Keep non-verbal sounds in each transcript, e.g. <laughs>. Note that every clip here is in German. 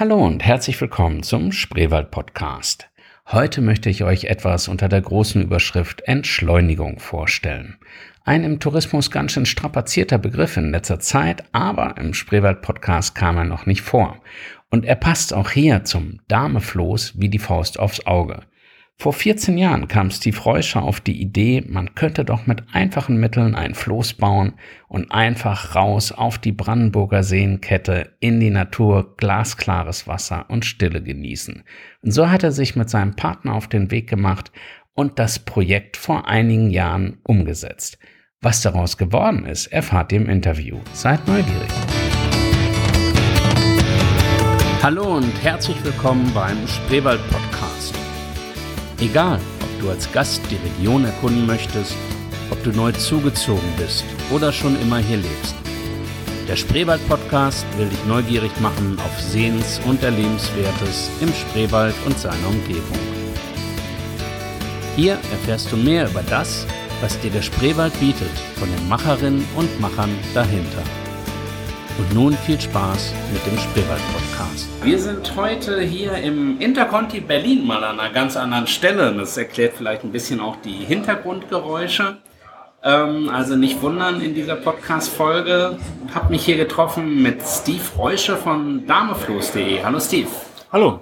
Hallo und herzlich willkommen zum Spreewald Podcast. Heute möchte ich euch etwas unter der großen Überschrift Entschleunigung vorstellen. Ein im Tourismus ganz schön strapazierter Begriff in letzter Zeit, aber im Spreewald Podcast kam er noch nicht vor. Und er passt auch hier zum Damefloß wie die Faust aufs Auge. Vor 14 Jahren kam Steve Reuscher auf die Idee, man könnte doch mit einfachen Mitteln ein Floß bauen und einfach raus auf die Brandenburger Seenkette in die Natur, glasklares Wasser und Stille genießen. Und so hat er sich mit seinem Partner auf den Weg gemacht und das Projekt vor einigen Jahren umgesetzt. Was daraus geworden ist, erfahrt ihr im Interview. Seid neugierig. Hallo und herzlich willkommen beim Spreewald Podcast. Egal, ob du als Gast die Region erkunden möchtest, ob du neu zugezogen bist oder schon immer hier lebst. Der Spreewald Podcast will dich neugierig machen auf Sehens- und Erlebenswertes im Spreewald und seiner Umgebung. Hier erfährst du mehr über das, was dir der Spreewald bietet, von den Macherinnen und Machern dahinter. Und nun viel Spaß mit dem Spreewald-Podcast. Wir sind heute hier im Interconti Berlin mal an einer ganz anderen Stelle. Das erklärt vielleicht ein bisschen auch die Hintergrundgeräusche. Ähm, also nicht wundern in dieser Podcast-Folge. Ich habe mich hier getroffen mit Steve Reusche von damefloß.de. Hallo Steve. Hallo.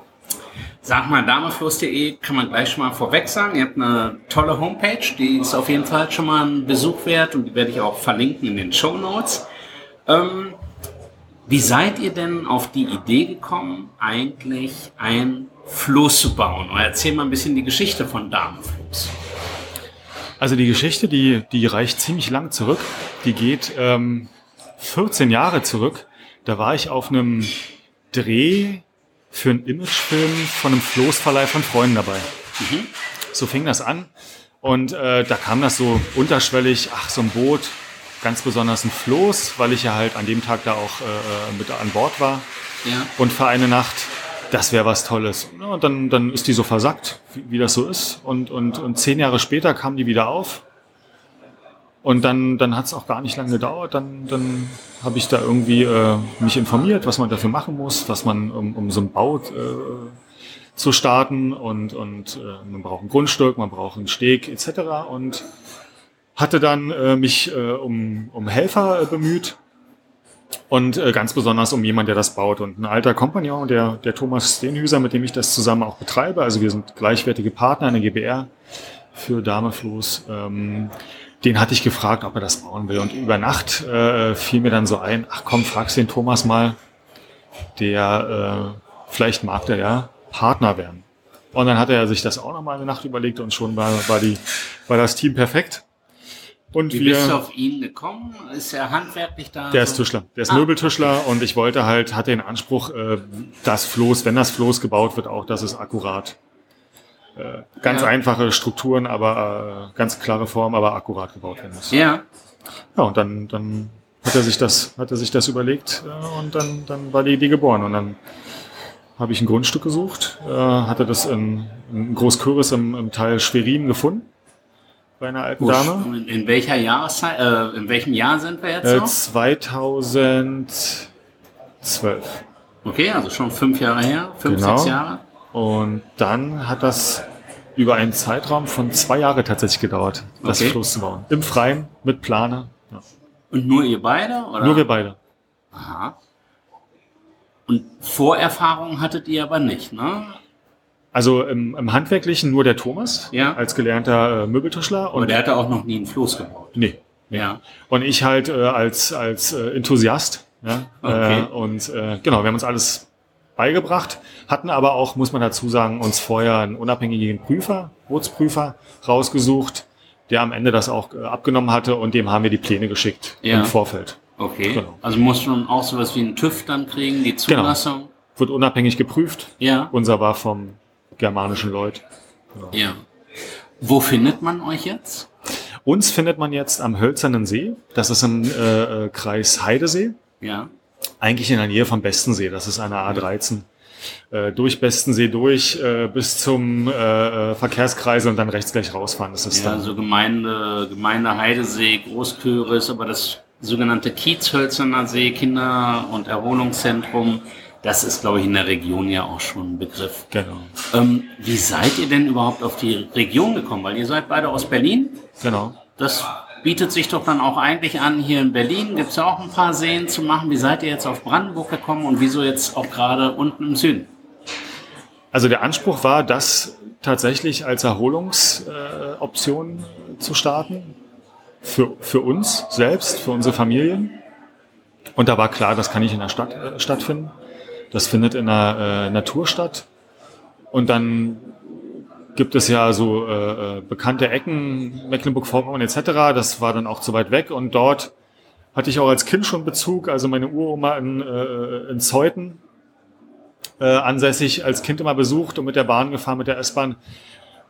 Sag mal, damefloß.de kann man gleich schon mal vorweg sagen. Ihr habt eine tolle Homepage, die ist auf jeden Fall schon mal ein Besuch wert und die werde ich auch verlinken in den Show Notes. Ähm, wie seid ihr denn auf die Idee gekommen, eigentlich ein Floß zu bauen? Oder erzähl mal ein bisschen die Geschichte von Damenfloß. Also die Geschichte, die, die reicht ziemlich lang zurück. Die geht ähm, 14 Jahre zurück. Da war ich auf einem Dreh für einen Imagefilm von einem Floßverleih von Freunden dabei. Mhm. So fing das an. Und äh, da kam das so unterschwellig, ach, so ein Boot, ganz besonders ein Floß, weil ich ja halt an dem Tag da auch äh, mit an Bord war. Ja. Und für eine Nacht, das wäre was Tolles. und dann, dann ist die so versackt, wie, wie das so ist. Und, und, und zehn Jahre später kam die wieder auf. Und dann, dann hat es auch gar nicht lange gedauert. Dann, dann habe ich da irgendwie äh, mich informiert, was man dafür machen muss, was man, um, um so ein Bau äh, zu starten. Und, und äh, man braucht ein Grundstück, man braucht einen Steg etc. Und hatte dann äh, mich äh, um, um Helfer äh, bemüht und äh, ganz besonders um jemand, der das baut. Und ein alter Kompagnon, der, der Thomas Steenhüser, mit dem ich das zusammen auch betreibe, also wir sind gleichwertige Partner in der GBR für Damefloß, ähm, den hatte ich gefragt, ob er das bauen will. Und über Nacht äh, fiel mir dann so ein, ach komm, fragst den Thomas mal, der äh, vielleicht mag der ja Partner werden. Und dann hat er sich das auch nochmal eine Nacht überlegt und schon war, war, die, war das Team perfekt. Und Wie wir, bist du auf ihn gekommen? Ist er handwerklich da? Der so? ist Tischler. Der ist ah. Möbeltischler und ich wollte halt, hatte den Anspruch, äh, das Floß, wenn das Floß gebaut wird, auch, dass es akkurat. Äh, ganz ja. einfache Strukturen, aber äh, ganz klare Form, aber akkurat gebaut werden muss. Ja. Ja, und dann, dann hat er sich das, hat er sich das überlegt äh, und dann, dann war die Idee geboren. Und dann habe ich ein Grundstück gesucht, äh, hatte das in, in Großküris im, im Teil Schwerin gefunden bei einer alten Usch, Dame. In welcher Jahreszeit, äh, in welchem Jahr sind wir jetzt äh, 2012. Okay, also schon fünf Jahre her, fünf, genau. sechs Jahre. Und dann hat das über einen Zeitraum von zwei Jahren tatsächlich gedauert, das okay. Floß zu bauen. Im Freien, mit Planer. Ja. Und nur ihr beide? Oder? Nur wir beide. Aha. Und Vorerfahrungen hattet ihr aber nicht, ne? Also im, im Handwerklichen nur der Thomas ja. als gelernter äh, Möbeltischler. Aber der hatte auch noch nie einen Floß gebaut. Nee. Ja. Und ich halt äh, als, als äh, Enthusiast. Ja? Okay. Äh, und äh, genau, wir haben uns alles beigebracht, hatten aber auch, muss man dazu sagen, uns vorher einen unabhängigen Prüfer, Bootsprüfer rausgesucht, der am Ende das auch äh, abgenommen hatte und dem haben wir die Pläne geschickt ja. im Vorfeld. Okay. Genau. Also musst du auch sowas wie einen TÜV dann kriegen, die genau. Zulassung? Genau. Wird unabhängig geprüft. Ja. Unser war vom germanischen Leute. Ja. ja. Wo findet man euch jetzt? Uns findet man jetzt am Hölzernen See. Das ist im äh, äh, Kreis Heidesee. Ja. Eigentlich in der Nähe vom Bestensee. Das ist eine A13. Äh, durch Bestensee durch äh, bis zum äh, äh Verkehrskreisel und dann rechts gleich rausfahren. Das ist ja, dann so Gemeinde, Gemeinde Heidesee, Großköris, aber das sogenannte Kiezhölzerner See, Kinder- und Erholungszentrum Das ist, glaube ich, in der Region ja auch schon ein Begriff. Genau. Ähm, wie seid ihr denn überhaupt auf die Region gekommen? Weil ihr seid beide aus Berlin. Genau. Das bietet sich doch dann auch eigentlich an, hier in Berlin gibt es ja auch ein paar Seen zu machen. Wie seid ihr jetzt auf Brandenburg gekommen und wieso jetzt auch gerade unten im Süden? Also der Anspruch war, das tatsächlich als Erholungsoption äh, zu starten. Für, für uns selbst, für unsere Familien. Und da war klar, das kann nicht in der Stadt äh, stattfinden. Das findet in der äh, Natur statt. Und dann gibt es ja so äh, äh bekannte Ecken, Mecklenburg-Vorpommern etc. Das war dann auch zu weit weg. Und dort hatte ich auch als Kind schon Bezug. Also meine Uroma in, äh, in Zeuthen äh, ansässig als Kind immer besucht und mit der Bahn gefahren, mit der S-Bahn.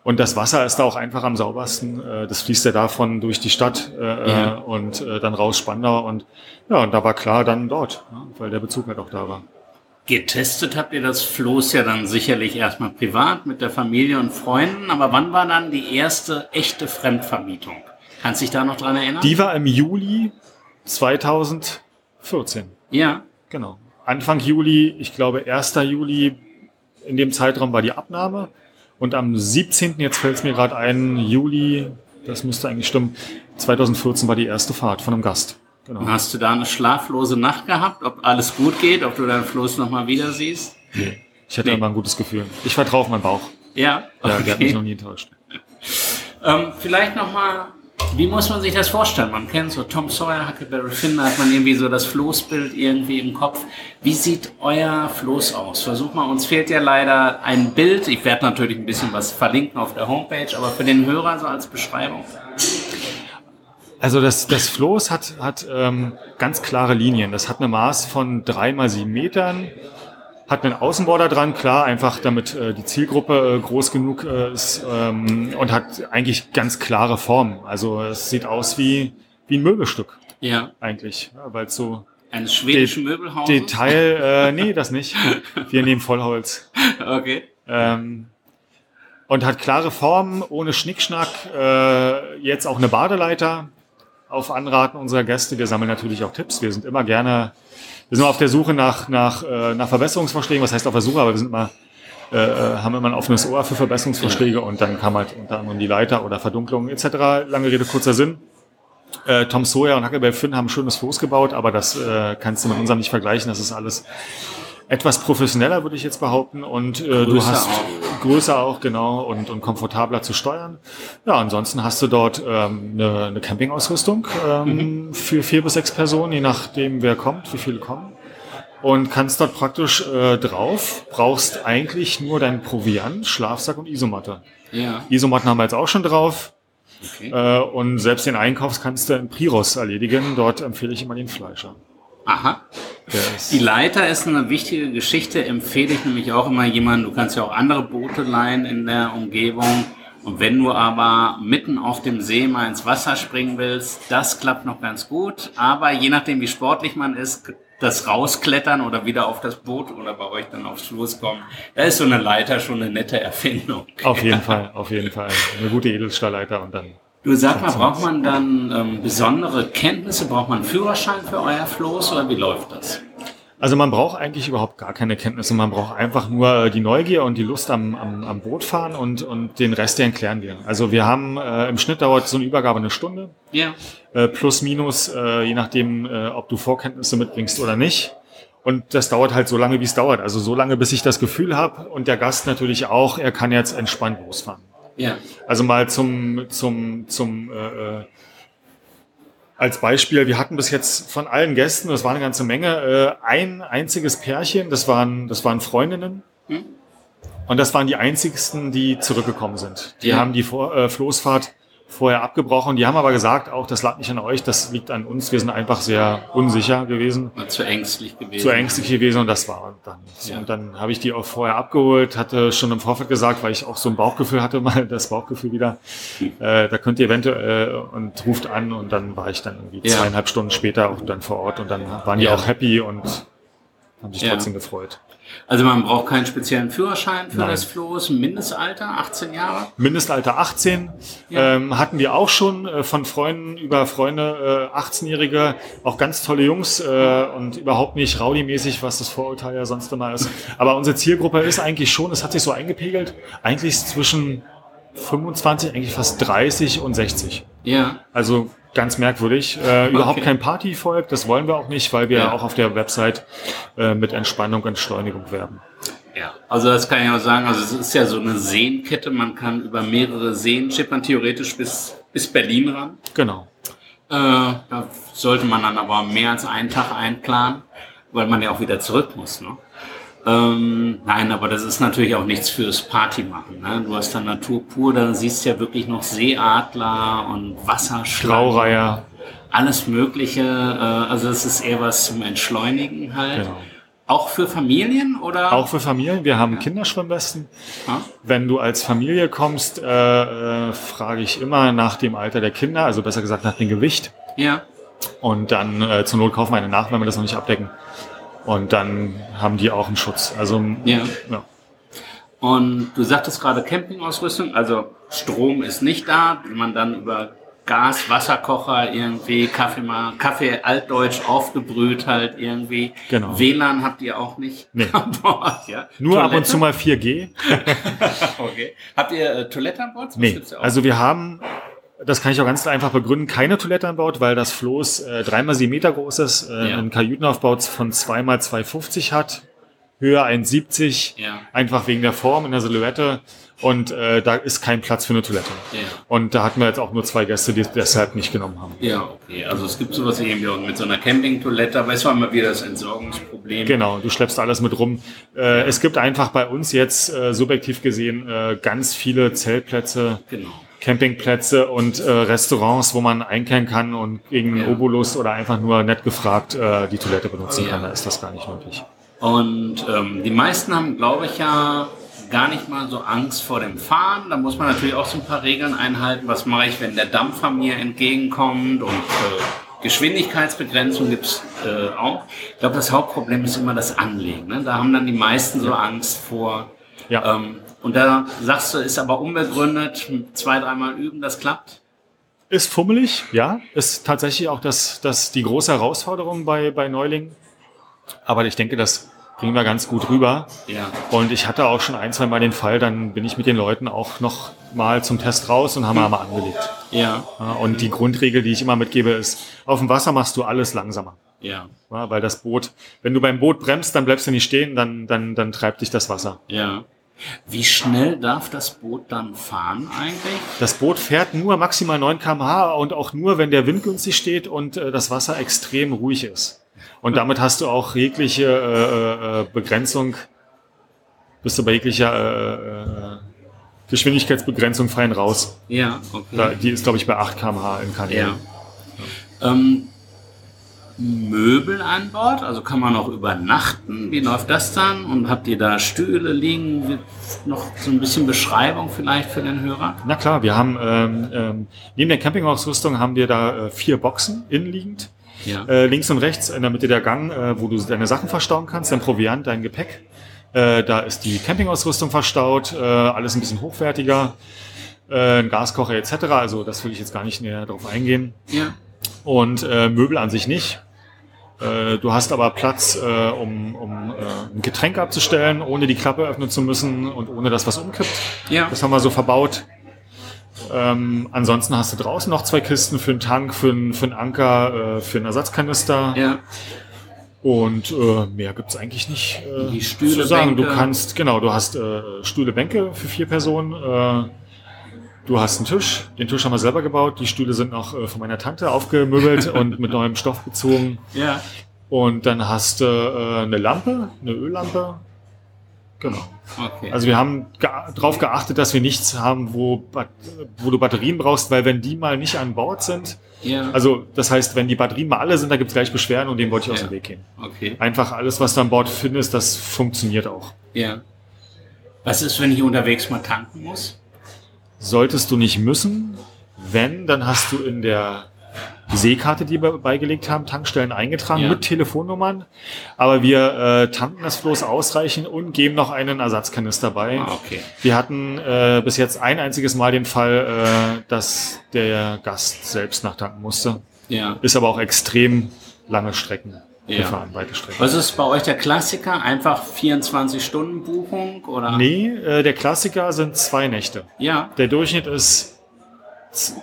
Und das Wasser ist da auch einfach am saubersten. Äh, das fließt ja davon durch die Stadt äh, ja. und äh, dann raus Spandau. Und ja, und da war klar dann dort, weil der Bezug halt auch da war. Getestet habt ihr das Floß ja dann sicherlich erstmal privat mit der Familie und Freunden. Aber wann war dann die erste echte Fremdvermietung? Kannst du dich da noch dran erinnern? Die war im Juli 2014. Ja. Genau. Anfang Juli, ich glaube 1. Juli, in dem Zeitraum war die Abnahme. Und am 17., jetzt fällt es mir gerade ein, Juli, das müsste eigentlich stimmen, 2014 war die erste Fahrt von einem Gast. Genau. Hast du da eine schlaflose Nacht gehabt, ob alles gut geht, ob du deinen Floß nochmal wieder siehst? Nee. Ich hatte nee. immer ein gutes Gefühl. Ich vertraue auf meinen Bauch. Ja, okay. ja der hat mich noch nie enttäuscht. <laughs> ähm, vielleicht nochmal wie muss man sich das vorstellen? Man kennt so Tom Sawyer, Huckleberry Finn, da hat man irgendwie so das Floßbild irgendwie im Kopf. Wie sieht euer Floß aus? Versuch mal, uns fehlt ja leider ein Bild. Ich werde natürlich ein bisschen was verlinken auf der Homepage, aber für den Hörer so als Beschreibung. Also das, das Floß hat, hat ähm, ganz klare Linien. Das hat eine Maß von drei mal sieben Metern hat einen Außenborder dran, klar, einfach damit äh, die Zielgruppe äh, groß genug äh, ist ähm, und hat eigentlich ganz klare Formen. Also es sieht aus wie, wie ein Möbelstück. Ja. Eigentlich, ja, weil so eines schwedischen De Möbelhauses? Detail, äh, nee, das nicht. <laughs> Wir nehmen Vollholz. Okay. Ähm, und hat klare Formen, ohne Schnickschnack. Äh, jetzt auch eine Badeleiter auf Anraten unserer Gäste. Wir sammeln natürlich auch Tipps. Wir sind immer gerne wir sind auf der Suche nach, nach, äh, nach Verbesserungsvorschlägen. Was heißt auf der Suche? Aber wir sind immer, äh, äh, haben immer ein offenes Ohr für Verbesserungsvorschläge und dann kam halt unter anderem die Leiter oder Verdunklung etc. Lange Rede, kurzer Sinn. Äh, Tom Sawyer und Huckleberry Finn haben ein schönes Floß gebaut, aber das äh, kannst du mit unserem nicht vergleichen. Das ist alles etwas professioneller, würde ich jetzt behaupten. Und äh, du hast auch. Größer auch, genau, und, und komfortabler zu steuern. Ja, ansonsten hast du dort ähm, eine, eine Campingausrüstung ähm, mhm. für vier bis sechs Personen, je nachdem wer kommt, wie viele kommen. Und kannst dort praktisch äh, drauf, brauchst eigentlich nur dein Proviant, Schlafsack und Isomatte. Ja. Isomatten haben wir jetzt auch schon drauf. Okay. Äh, und selbst den Einkauf kannst du in Priros erledigen. Dort empfehle ich immer den Fleischer. Aha. Die Leiter ist eine wichtige Geschichte, empfehle ich nämlich auch immer jemanden, du kannst ja auch andere Boote leihen in der Umgebung. Und wenn du aber mitten auf dem See mal ins Wasser springen willst, das klappt noch ganz gut. Aber je nachdem, wie sportlich man ist, das rausklettern oder wieder auf das Boot oder bei euch dann aufs Floß kommen, da ist so eine Leiter schon eine nette Erfindung. Auf jeden <laughs> Fall, auf jeden Fall. Eine gute Edelstahlleiter und dann Du sag mal, braucht man dann ähm, besondere Kenntnisse? Braucht man einen Führerschein für euer Floß oder wie läuft das? Also man braucht eigentlich überhaupt gar keine Kenntnisse. Man braucht einfach nur äh, die Neugier und die Lust am, am, am Boot fahren und, und den Rest, den klären wir. Also wir haben äh, im Schnitt dauert so eine Übergabe eine Stunde. Ja. Äh, plus, minus, äh, je nachdem, äh, ob du Vorkenntnisse mitbringst oder nicht. Und das dauert halt so lange, wie es dauert. Also so lange, bis ich das Gefühl habe und der Gast natürlich auch, er kann jetzt entspannt losfahren. Ja. Also mal zum, zum, zum äh, äh, als Beispiel, wir hatten bis jetzt von allen Gästen, das war eine ganze Menge, äh, ein einziges Pärchen, das waren, das waren Freundinnen. Hm? Und das waren die einzigsten, die zurückgekommen sind. Die ja. haben die Vor äh, Floßfahrt vorher abgebrochen. Die haben aber gesagt, auch das lag nicht an euch, das liegt an uns. Wir sind einfach sehr unsicher gewesen. Zu ängstlich gewesen. Zu ängstlich gewesen und das war dann. Ja. Und dann habe ich die auch vorher abgeholt, hatte schon im Vorfeld gesagt, weil ich auch so ein Bauchgefühl hatte, <laughs> mal das Bauchgefühl wieder. Äh, da könnt ihr eventuell äh, und ruft an und dann war ich dann irgendwie ja. zweieinhalb Stunden später auch dann vor Ort und dann waren die ja. auch happy und haben sich Ja. trotzdem gefreut. Also man braucht keinen speziellen Führerschein für Nein. das Floß, Mindestalter, 18 Jahre. Mindestalter 18 Ja. ähm, hatten wir auch schon äh, von Freunden über Freunde, äh, 18-Jährige, auch ganz tolle Jungs äh, und überhaupt nicht rowdy-mäßig, was das Vorurteil ja sonst immer ist. Aber unsere Zielgruppe ist eigentlich schon, es hat sich so eingepegelt, eigentlich zwischen 25, eigentlich fast 30 und 60. Ja, Also ganz merkwürdig. Äh, Überhaupt Okay. kein Partyvolk, das wollen wir auch nicht, weil wir Ja. auch auf der Website äh, mit Entspannung und Entschleunigung werben. ja. Also das kann ich auch sagen. Also es ist ja so eine Seenkette. Man kann über mehrere Seen schippern, theoretisch bis, bis Berlin ran. Genau. Äh, da sollte man dann aber mehr als einen Tag einplanen, weil man ja auch wieder zurück muss. Ne? Ähm, nein, aber das ist natürlich auch nichts fürs Party machen. Ne? Du hast dann Natur pur, da siehst du ja wirklich noch Seeadler und Wasserschlangen. Alles Mögliche. Äh, also es ist eher was zum Entschleunigen halt. Genau. Auch für Familien oder? Auch für Familien. Wir haben Kinderschwimmwesten. Ja? Wenn du als Familie kommst, äh, äh, frage ich immer nach dem Alter der Kinder, also besser gesagt nach dem Gewicht. ja. Und dann äh, zur Not kaufen wir eine nach, wenn wir das noch nicht abdecken. Und dann haben die auch einen Schutz. Also Ja. ja. Und du sagtest gerade Campingausrüstung, also Strom ist nicht da, wenn man dann über Gas, Wasserkocher irgendwie, Kaffee mal, Kaffee altdeutsch aufgebrüht halt irgendwie. Genau. WLAN habt ihr auch nicht Nee. <laughs> an Bord, ja? Nur ab Toilette? und zu mal 4G. <laughs> Okay. Habt ihr äh, Toilette an Bord? Das Nee, gibt's ja auch. also wir haben, das kann ich auch ganz einfach begründen, keine Toilette an Bord, weil das Floß äh, dreimal sieben Meter groß ist, äh, Ja. einen Kajütenaufbau von zweimal 2,50 hat, Höhe 1,70, Ja. einfach wegen der Form in der Silhouette und äh, da ist kein Platz für eine Toilette. Ja. Und da hatten wir jetzt auch nur zwei Gäste, die es deshalb nicht genommen haben. Ja, okay. Also es gibt sowas irgendwie auch mit so einer Campingtoilette, aber es war immer wieder das Entsorgungsproblem. Genau, du schleppst alles mit rum. Äh, es gibt einfach bei uns jetzt äh, subjektiv gesehen äh, ganz viele Zeltplätze, Genau. Campingplätze und äh, Restaurants, wo man einkehren kann und gegen Ja. Obolus oder einfach nur nett gefragt äh, die Toilette benutzen Ja. kann. Da ist das gar nicht möglich. Und ähm, die meisten haben, glaube ich, ja gar nicht mal so Angst vor dem Fahren. Da muss man natürlich auch so ein paar Regeln einhalten. Was mache ich, wenn der Dampfer mir entgegenkommt? Und äh, Geschwindigkeitsbegrenzung gibt's äh, auch. Ich glaube, das Hauptproblem ist immer das Anlegen. Ne? Da haben dann die meisten so Angst vor. Ja. Ähm, und da sagst du, ist aber unbegründet, zwei, dreimal üben, das klappt. Ist fummelig, ja. Ist tatsächlich auch das, das die große Herausforderung bei, bei Neulingen. Aber ich denke, das bringen wir ganz gut rüber. Ja. Und ich hatte auch schon ein, zwei Mal den Fall, dann bin ich mit den Leuten auch noch mal zum Test raus und haben wir mal angelegt. Ja. Und die Grundregel, die ich immer mitgebe, ist, auf dem Wasser machst du alles langsamer. Ja. Ja, weil das Boot, wenn du beim Boot bremst, dann bleibst du nicht stehen, dann, dann, dann treibt dich das Wasser. Ja. Wie schnell darf das Boot dann fahren eigentlich? Das Boot fährt nur maximal 9 km/h und auch nur, wenn der Wind günstig steht und äh, das Wasser extrem ruhig ist. Und damit hast du auch jegliche äh, äh, Begrenzung, bist du bei jeglicher äh, äh, Geschwindigkeitsbegrenzung fein raus. Ja, okay. Da, die ist, glaube ich, bei 8 km/h in Kanälen. Ja. Ähm, Möbel an Bord, also kann man auch übernachten. Wie läuft das dann? Und habt ihr da Stühle liegen? Noch so ein bisschen Beschreibung vielleicht für den Hörer? Na klar, wir haben ähm, ähm, neben der Campingausrüstung haben wir da äh, vier Boxen innenliegend. Ja. Äh, links und rechts in der Mitte der Gang, äh, wo du deine Sachen verstauen kannst, dein Proviant, dein Gepäck. Äh, da ist die Campingausrüstung verstaut, äh, alles ein bisschen hochwertiger, äh, ein Gaskocher etc. Also das will ich jetzt gar nicht näher drauf eingehen. ja. Und Möbel an sich nicht. Äh, du hast aber Platz, äh, um, um äh, ein Getränk abzustellen, ohne die Klappe öffnen zu müssen und ohne dass was umkippt. Ja. Das haben wir so verbaut. Ähm, ansonsten hast du draußen noch zwei Kisten für einen Tank, für einen, für einen Anker, äh, für einen Ersatzkanister. Ja. Und äh, mehr gibt's eigentlich nicht äh, Die Stühle, zu sagen. Du Bänke. kannst, genau, du hast äh, Stühle, Bänke für vier Personen. Äh, du hast einen Tisch. Den Tisch haben wir selber gebaut. Die Stühle sind noch äh, von meiner Tante aufgemöbelt <laughs> und mit neuem Stoff bezogen. Ja. Und dann hast du äh, eine Lampe, eine Öllampe. Genau. Okay. Also wir haben darauf drauf geachtet, dass wir nichts haben, wo, wo du Batterien brauchst, weil wenn die mal nicht an Bord sind, ja. also das heißt, wenn die Batterien mal alle sind, da gibt's gleich Beschwerden und dem wollte ich aus Ja. dem Weg gehen. okay. Einfach alles, was du an Bord findest, das funktioniert auch. Ja. Was ist, wenn ich unterwegs mal tanken muss? Solltest du nicht müssen, wenn, dann hast du in der Seekarte, die wir beigelegt haben, Tankstellen eingetragen Ja. mit Telefonnummern. Aber wir äh, tanken das Floß ausreichend und geben noch einen Ersatzkanister bei. Ah, okay. Wir hatten äh, bis jetzt ein einziges Mal den Fall, äh, dass der Gast selbst nachtanken musste. Ja. Ist aber auch extrem lange Strecken Ja. gefahren, weite Strecken. Was ist bei euch der Klassiker? Einfach 24-Stunden-Buchung oder? Nee, äh, der Klassiker sind zwei Nächte. Ja, Der Durchschnitt ist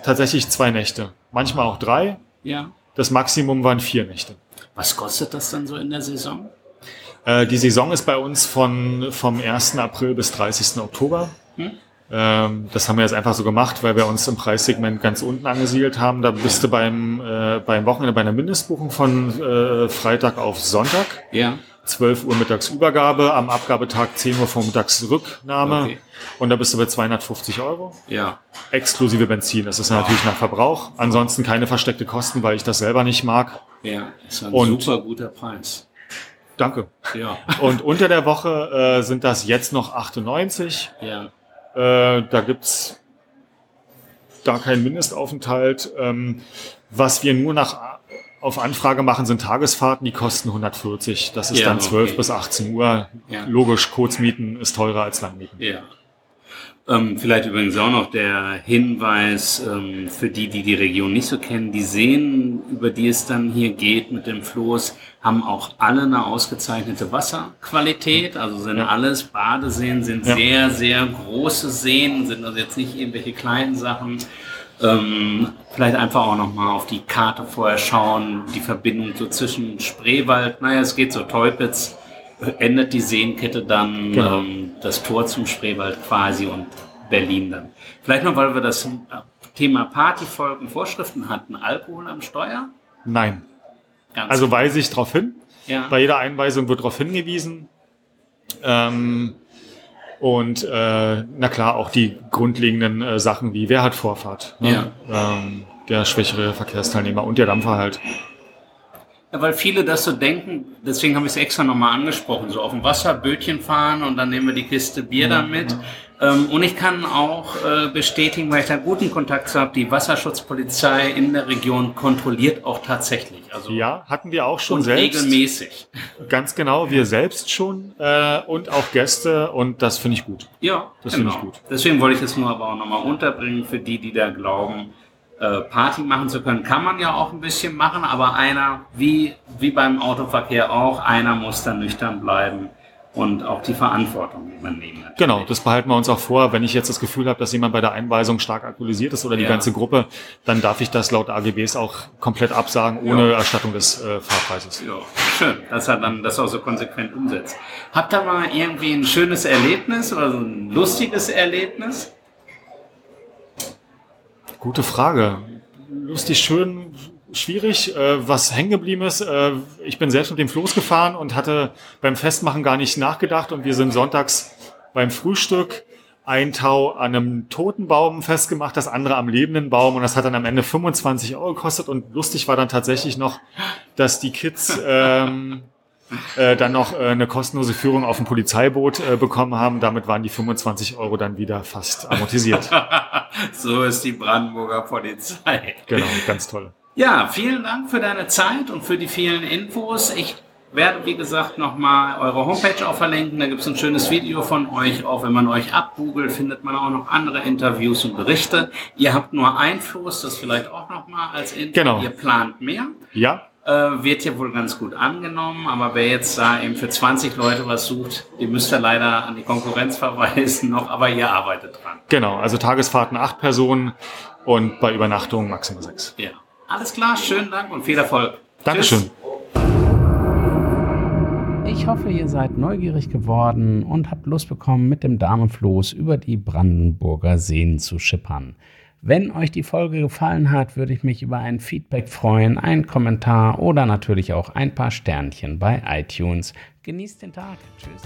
tatsächlich zwei Nächte. Manchmal auch drei. ja. Das Maximum waren vier Nächte. Was kostet das dann so in der Saison? Äh, die Saison ist bei uns von, vom 1. April bis 30. Oktober. Hm? Ähm, das haben wir jetzt einfach so gemacht, weil wir uns im Preissegment ganz unten angesiedelt haben. Da bist du beim, äh, beim Wochenende bei einer Mindestbuchung von äh, Freitag auf Sonntag. Ja. 12 Uhr mittags Übergabe, am Abgabetag 10 Uhr vormittags Rücknahme. Okay. Und da bist du bei 250 Euro. Ja. Exklusive Benzin. Das ist natürlich nach Verbrauch. Ansonsten keine versteckte Kosten, weil ich das selber nicht mag. Ja. Ist ein Und- super guter Preis. Danke. Ja. Und unter der Woche äh, sind das jetzt noch 98. Ja. Äh, da gibt's da keinen Mindestaufenthalt. Ähm, was wir nur nach auf Anfrage machen, sind Tagesfahrten, die kosten 140. Das ist Ja, dann 12 okay. bis 18 Uhr. Ja. Logisch, Kurzmieten ist teurer als Langmieten. Ja. Ähm, vielleicht übrigens auch noch der Hinweis ähm, für die, die die Region nicht so kennen. Die Seen, über die es dann hier geht mit dem Floß, haben auch alle eine ausgezeichnete Wasserqualität. Also sind Ja. alles Badeseen, sind Ja. sehr, sehr große Seen, sind also jetzt nicht irgendwelche kleinen Sachen. Ähm, vielleicht einfach auch nochmal auf die Karte vorher schauen, die Verbindung so zwischen Spreewald, naja, es geht so Teupitz, endet die Seenkette dann Genau. ähm, das Tor zum Spreewald quasi und Berlin dann. Vielleicht noch, weil wir das äh, Thema Partyfolgen Vorschriften hatten, Alkohol am Steuer? Nein. Ganz Also weise ich darauf hin. ja. Bei jeder Einweisung wird darauf hingewiesen. Ähm, und äh, na klar, auch die grundlegenden äh, Sachen wie wer hat Vorfahrt. Ne? Ähm, der schwächere Verkehrsteilnehmer und der Dampfer halt. Ja, weil viele das so denken, deswegen habe ich es extra nochmal angesprochen, so auf dem Wasser Bötchen fahren und dann nehmen wir die Kiste Bier da mit. Ähm, und ich kann auch äh, bestätigen, weil ich da guten Kontakt zu habe, die Wasserschutzpolizei in der Region kontrolliert auch tatsächlich. Also Ja, hatten wir auch schon und selbst. regelmäßig. Ganz genau, wir selbst schon äh, und auch Gäste und das finde ich gut. Ja, Das finde ich gut. Deswegen wollte ich das nur aber auch nochmal unterbringen für die, die da glauben, äh, Party machen zu können. Kann man ja auch ein bisschen machen, aber einer, wie, wie beim Autoverkehr auch, einer muss dann nüchtern bleiben und auch die Verantwortung übernehmen. natürlich. Genau, das behalten wir uns auch vor. Wenn ich jetzt das Gefühl habe, dass jemand bei der Einweisung stark alkoholisiert ist oder die Ja. ganze Gruppe, dann darf ich das laut AGBs auch komplett absagen, ohne Ja. Erstattung des äh, Fahrpreises. Ja, schön, dass er dann das auch so konsequent umsetzt. Habt ihr mal irgendwie ein schönes Erlebnis oder so ein lustiges Erlebnis? Gute Frage. Lustig, schön, schwierig. Äh, was hängen geblieben ist, äh, ich bin selbst mit dem Floß gefahren und hatte beim Festmachen gar nicht nachgedacht und wir sind sonntags beim Frühstück ein Tau an einem toten Baum festgemacht, das andere am lebenden Baum und das hat dann am Ende 25 Euro gekostet und lustig war dann tatsächlich noch, dass die Kids <laughs> ähm, äh, dann noch äh, eine kostenlose Führung auf dem Polizeiboot äh, bekommen haben. Damit waren die 25 Euro dann wieder fast amortisiert. <laughs> so ist die Brandenburger Polizei. genau, ganz toll. Ja, vielen Dank für deine Zeit und für die vielen Infos. Ich werde, wie gesagt, nochmal eure Homepage auch verlinken. Da gibt es ein schönes Video von euch. Auch wenn man euch abgoogelt, findet man auch noch andere Interviews und Berichte. Ihr habt nur ein Floß, das vielleicht auch nochmal als Info. Genau. Ihr plant mehr. Ja, wird hier wohl ganz gut angenommen, aber wer jetzt da eben für 20 Leute was sucht, die müsst ihr leider an die Konkurrenz verweisen noch, aber ihr arbeitet dran. Genau, also Tagesfahrten acht Personen und bei Übernachtungen maximal sechs. Ja. Alles klar, schönen Dank und viel Erfolg. Dankeschön. Tschüss. Ich hoffe, ihr seid neugierig geworden und habt Lust bekommen, mit dem Damenfloß über die Brandenburger Seen zu schippern. Wenn euch die Folge gefallen hat, würde ich mich über ein Feedback freuen, einen Kommentar oder natürlich auch ein paar Sternchen bei iTunes. Genießt den Tag. Tschüss.